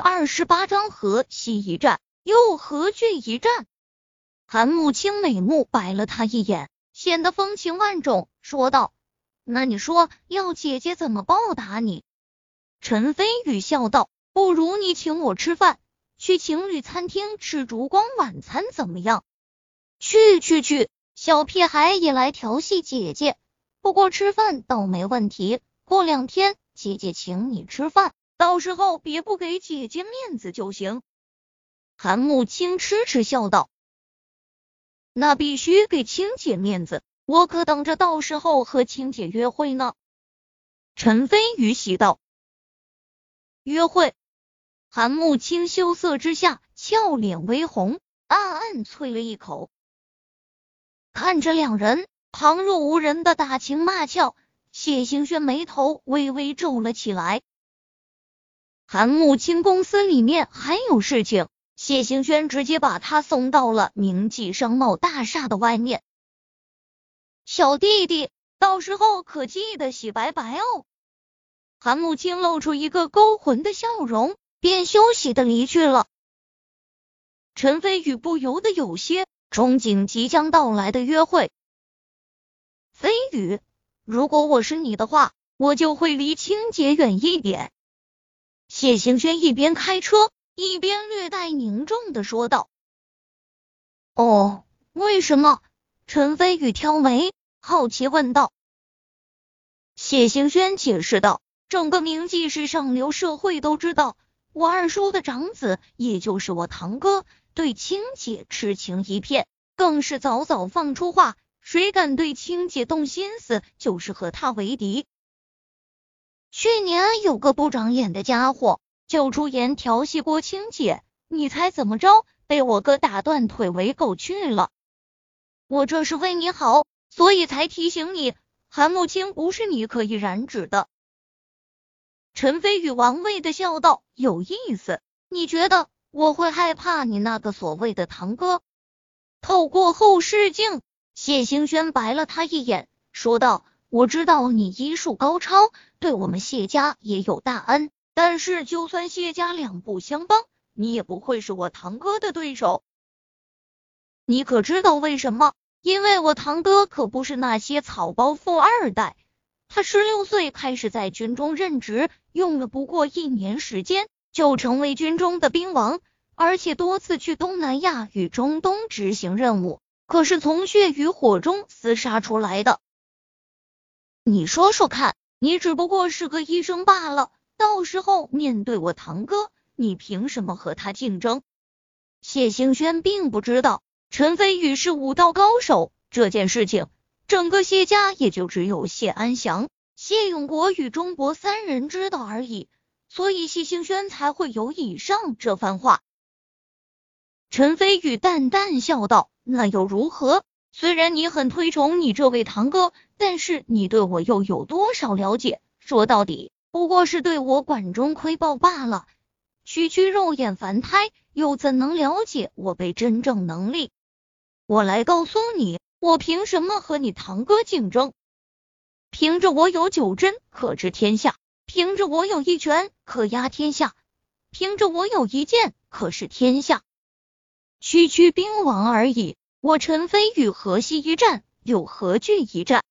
二十八章河西一战又何惧一战？韩慕清美目白了他一眼，显得风情万种，说道：“那你说要姐姐怎么报答你？”陈飞宇笑道：“不如你请我吃饭，去情侣餐厅吃烛光晚餐怎么样？”去去去，小屁孩也来调戏姐姐。不过吃饭倒没问题，过两天姐姐请你吃饭，到时候别不给姐姐面子就行。韩慕清痴痴笑道。那必须给青姐面子，我可等着到时候和青姐约会呢。陈飞宇喜道：“约会。”韩慕清羞涩之下俏脸微红，暗暗啐了一口。看着两人旁若无人的打情骂俏，谢行轩眉头微微皱了起来。韩慕清公司里面还有事情。谢行轩直接把他送到了明记商贸大厦的外面。小弟弟，到时候可记得洗白白哦。韩慕清露出一个勾魂的笑容，便休息的离去了。陈飞宇不由得有些憧憬即将到来的约会。飞宇，如果我是你的话，我就会离青姐远一点。谢行轩一边开车。一边略带凝重的说道：“哦，为什么？”陈飞宇挑眉，好奇问道。谢行轩解释道：“整个明记市上流社会都知道，我二叔的长子，也就是我堂哥，对青姐痴情一片，更是早早放出话，谁敢对青姐动心思，就是和他为敌。去年有个不长眼的家伙。”就出言调戏郭青姐，你猜怎么着？被我哥打断腿围狗去了。我这是为你好，所以才提醒你，韩慕青不是你可以染指的。陈飞宇玩味的笑道：“有意思，你觉得我会害怕你那个所谓的堂哥？”透过后视镜，谢兴轩白了他一眼，说道：“我知道你医术高超，对我们谢家也有大恩。”但是，就算谢家两不相帮，你也不会是我堂哥的对手。你可知道为什么？因为我堂哥可不是那些草包富二代，他十六岁开始在军中任职，用了不过一年时间就成为军中的兵王，而且多次去东南亚与中东执行任务，可是从血与火中厮杀出来的。你说说看，你只不过是个医生罢了。到时候面对我堂哥，你凭什么和他竞争？谢兴轩并不知道陈飞宇是武道高手，这件事情整个谢家也就只有谢安祥、谢永国与钟博三人知道而已，所以谢兴轩才会有以上这番话。陈飞宇淡淡笑道：“那又如何？虽然你很推崇你这位堂哥，但是你对我又有多少了解？说到底。”不过是对我管中窥豹罢了，区区肉眼凡胎，又怎能了解我辈真正能力？我来告诉你，我凭什么和你堂哥竞争？凭着我有九针可治天下，凭着我有一拳可压天下，凭着我有一剑可是天下。区区兵王而已，我陈飞宇何西一战，又何惧一战？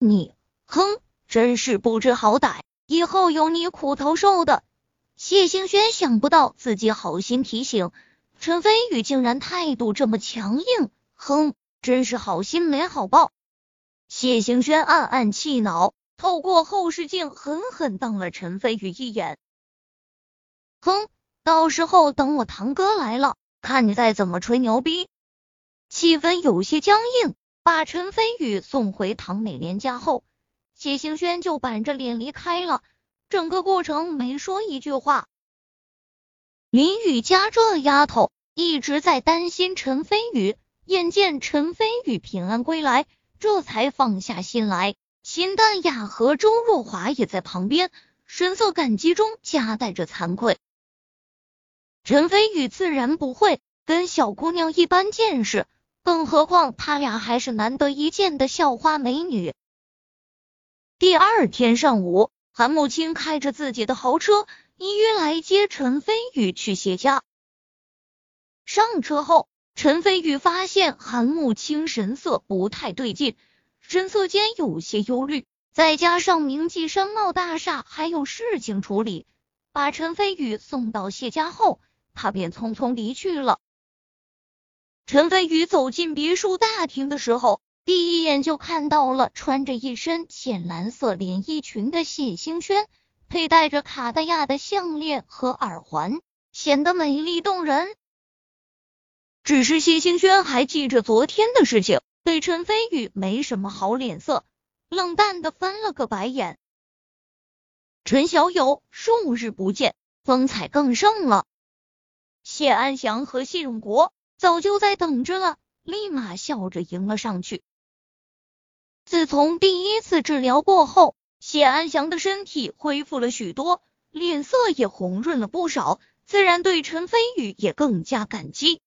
你，哼，真是不知好歹！以后有你苦头受的。谢兴轩想不到自己好心提醒陈飞宇，竟然态度这么强硬，哼，真是好心没好报。谢兴轩暗暗气恼，透过后视镜狠狠瞪了陈飞宇一眼，哼，到时候等我堂哥来了，看你再怎么吹牛逼。气氛有些僵硬，把陈飞宇送回唐美莲家后。谢兴轩就板着脸离开了，整个过程没说一句话。林雨佳这丫头一直在担心陈飞宇，眼见陈飞宇平安归来，这才放下心来。秦淡雅和周若华也在旁边，神色感激中夹带着惭愧。陈飞宇自然不会跟小姑娘一般见识，更何况他俩还是难得一见的校花美女。第二天上午，韩慕清开着自己的豪车，你约来接陈飞宇去谢家。上车后，陈飞宇发现韩慕清神色不太对劲，神色间有些忧虑。再加上明记商贸大厦还有事情处理，把陈飞宇送到谢家后，他便匆匆离去了。陈飞宇走进别墅大厅的时候，第一眼就看到了穿着一身浅蓝色连衣裙的谢星轩，佩戴着卡地亚的项链和耳环，显得美丽动人。只是谢星轩还记着昨天的事情，对陈飞宇没什么好脸色。冷淡的翻了个白眼。陈小友数日不见，风采更盛了。谢安祥和谢永国早就在等着了，立马笑着迎了上去。自从第一次治疗过后，谢安祥的身体恢复了许多，脸色也红润了不少，自然对陈飞宇也更加感激。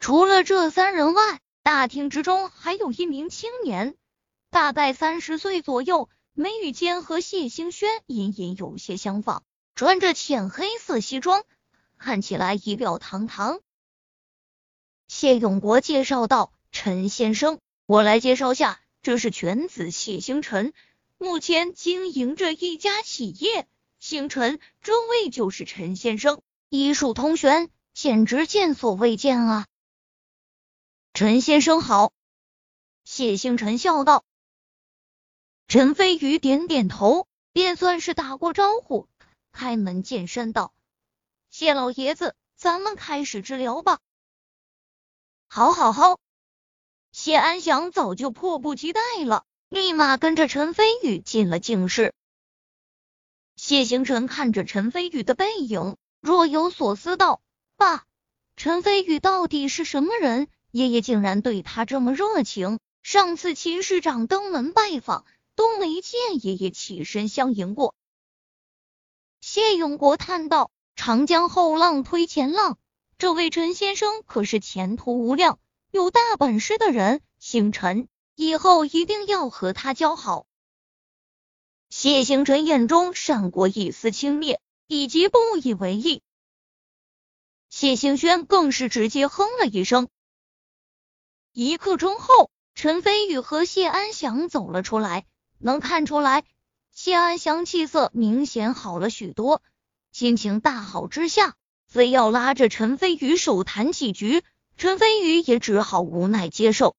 除了这三人外，大厅之中还有一名青年。大概三十岁左右，眉宇间和谢星轩隐隐有些相仿，穿着浅黑色西装，看起来仪表堂堂。谢永国介绍道：“陈先生，我来介绍下，这是犬子谢星辰，目前经营着一家企业。星辰，这位就是陈先生，医术通玄，简直见所未见啊！”陈先生好，谢星辰笑道。陈飞宇点点头，便算是打过招呼，开门见山道：“谢老爷子，咱们开始治疗吧。”好，好，好！谢安祥早就迫不及待了，立马跟着陈飞宇进了静室。谢星辰看着陈飞宇的背影，若有所思道：“爸，陈飞宇到底是什么人？爷爷竟然对他这么热情。上次秦市长登门拜访。”都没见爷爷起身相迎过。谢永国叹道：“长江后浪推前浪，这位陈先生可是前途无量、有大本事的人。星辰以后一定要和他交好。”谢星辰眼中闪过一丝轻蔑，以及不以为意。谢星轩更是直接哼了一声。一刻钟后，陈飞宇和谢安祥走了出来。能看出来，谢安祥气色明显好了许多，心情大好之下，非要拉着陈飞宇手谈几局，陈飞宇也只好无奈接受。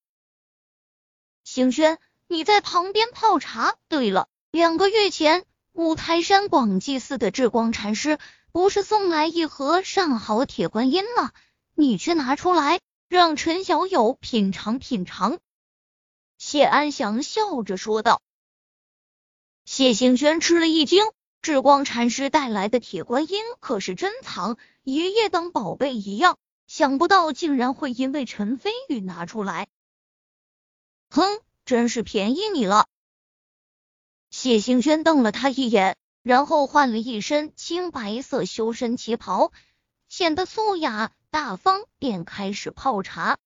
星轩，你在旁边泡茶。对了，两个月前五台山广济寺的智光禅师不是送来一盒上好铁观音吗？你去拿出来，让陈小友品尝品尝。谢安祥笑着说道。谢星轩吃了一惊，智光禅师带来的铁观音可是珍藏，爷爷当宝贝一样，想不到竟然会因为陈飞宇拿出来。哼，真是便宜你了。谢星轩瞪了他一眼，然后换了一身青白色修身旗袍，显得素雅大方，便开始泡茶。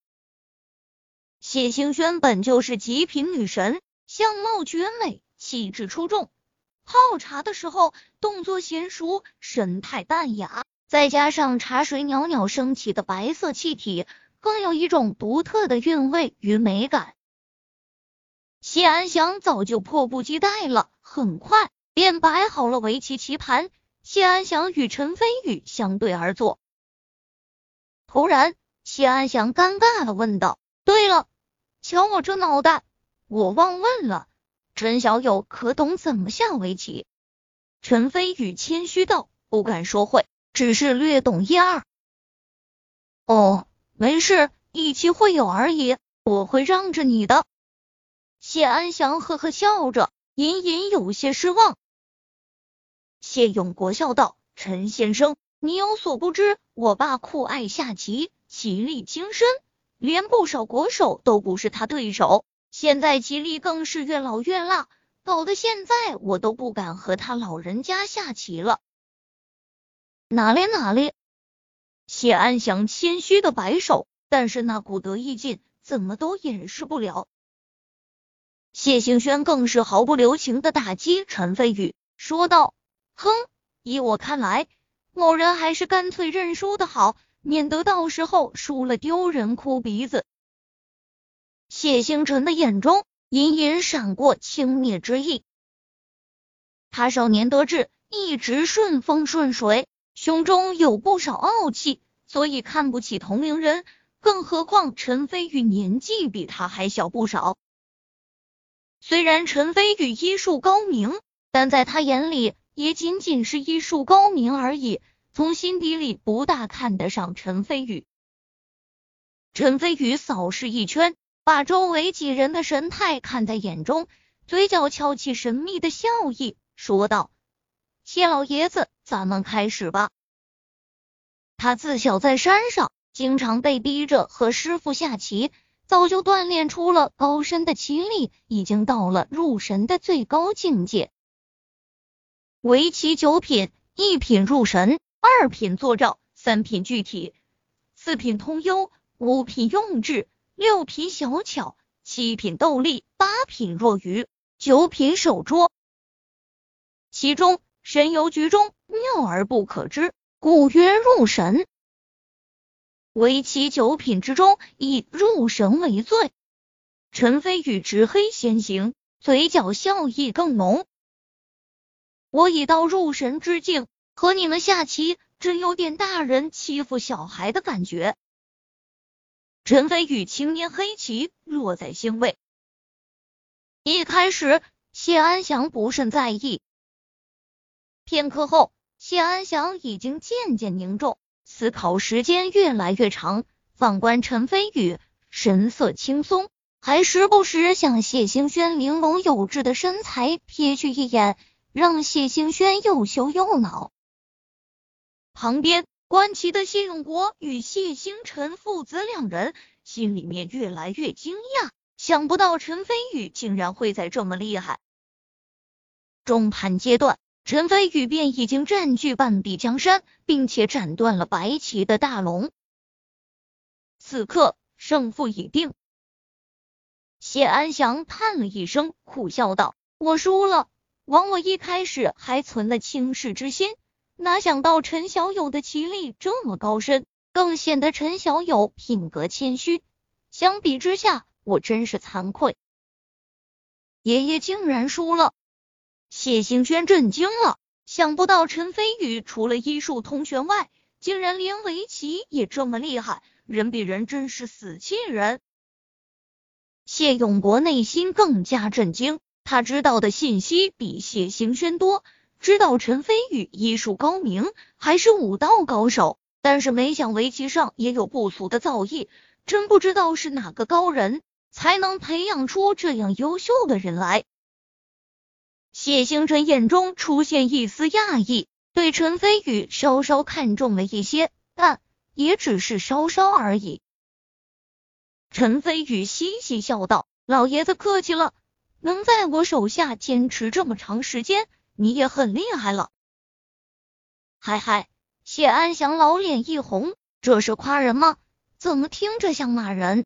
谢星轩本就是极品女神，相貌绝美。气质出众，泡茶的时候动作娴熟，神态淡雅，再加上茶水袅袅升起的白色气体，更有一种独特的韵味与美感。谢安祥早就迫不及待了，很快便摆好了围棋棋盘。谢安祥与陈飞宇相对而坐。突然，谢安祥尴尬的问道：“对了，瞧我这脑袋，我忘问了。”陈小友可懂怎么下围棋？陈飞宇谦虚道：“不敢说会，只是略懂一二。”哦，没事，一棋会友而已，我会让着你的。谢安祥呵呵笑着，隐隐有些失望。谢永国笑道：“陈先生，你有所不知，我爸酷爱下棋，棋力精深，连不少国手都不是他对手。”现在吉利更是越老越辣，搞得现在我都不敢和他老人家下棋了。哪里哪里，谢安祥谦虚的摆手，但是那股得意劲怎么都掩饰不了。谢兴轩更是毫不留情的打击陈飞宇，说道：“哼，依我看来，某人还是干脆认输的好，免得到时候输了丢人哭鼻子。谢星辰的眼中隐隐闪过轻蔑之意。他少年得志，一直顺风顺水，胸中有不少傲气，所以看不起同龄人。更何况陈飞宇年纪比他还小不少。虽然陈飞宇医术高明，但在他眼里也仅仅是医术高明而已，从心底里不大看得上陈飞宇。陈飞宇扫视一圈，把周围几人的神态看在眼中，嘴角翘起神秘的笑意，说道：“谢老爷子，咱们开始吧。”他自小在山上。经常被逼着和师傅下棋，早就锻炼出了高深的棋力，已经到了入神的最高境界。围棋九品：一品入神，二品坐照，三品具体，四品通幽，五品用智，六品小巧，七品斗笠，八品若愚，九品手拙。其中神游局中，妙而不可知，故曰入神。围棋九品之中，以入神为最。陈飞宇执黑先行，嘴角笑意更浓。我已到入神之境，和你们下棋，真有点大人欺负小孩的感觉。陈飞宇轻捏黑棋，落在心位。一开始，谢安祥不甚在意，片刻后，谢安祥已经渐渐凝重。思考时间越来越长，反观陈飞宇，神色轻松，还时不时向谢兴轩玲珑有致的身材瞥去一眼，让谢兴轩又羞又恼。旁边观棋的谢永国与谢星辰父子两人心里面越来越惊讶，想不到陈飞宇竟然会在这么厉害。中盘阶段。陈飞宇便已经占据半壁江山，并且斩断了白棋的大龙。此刻胜负已定，谢安祥叹了一声，苦笑道：“我输了。枉我一开始还存了轻视之心，哪想到陈小友的棋力这么高深，更显得陈小友品格谦虚。相比之下，我真是惭愧。爷爷竟然输了。”谢兴轩震惊了，想不到陈飞宇除了医术通玄外，竟然连围棋也这么厉害，人比人真是死气人。谢永国内心更加震惊，他知道的信息比谢兴轩多，知道陈飞宇医术高明，还是武道高手，但是没想围棋上也有不俗的造诣，真不知道是哪个高人才能培养出这样优秀的人来。谢星辰眼中出现一丝讶异，对陈飞宇稍稍看重了一些，但也只是稍稍而已。陈飞宇嘻嘻笑道：“老爷子客气了，能在我手下坚持这么长时间，你也很厉害了。”嗨嗨，谢安祥老脸一红，这是夸人吗？怎么听着像骂人？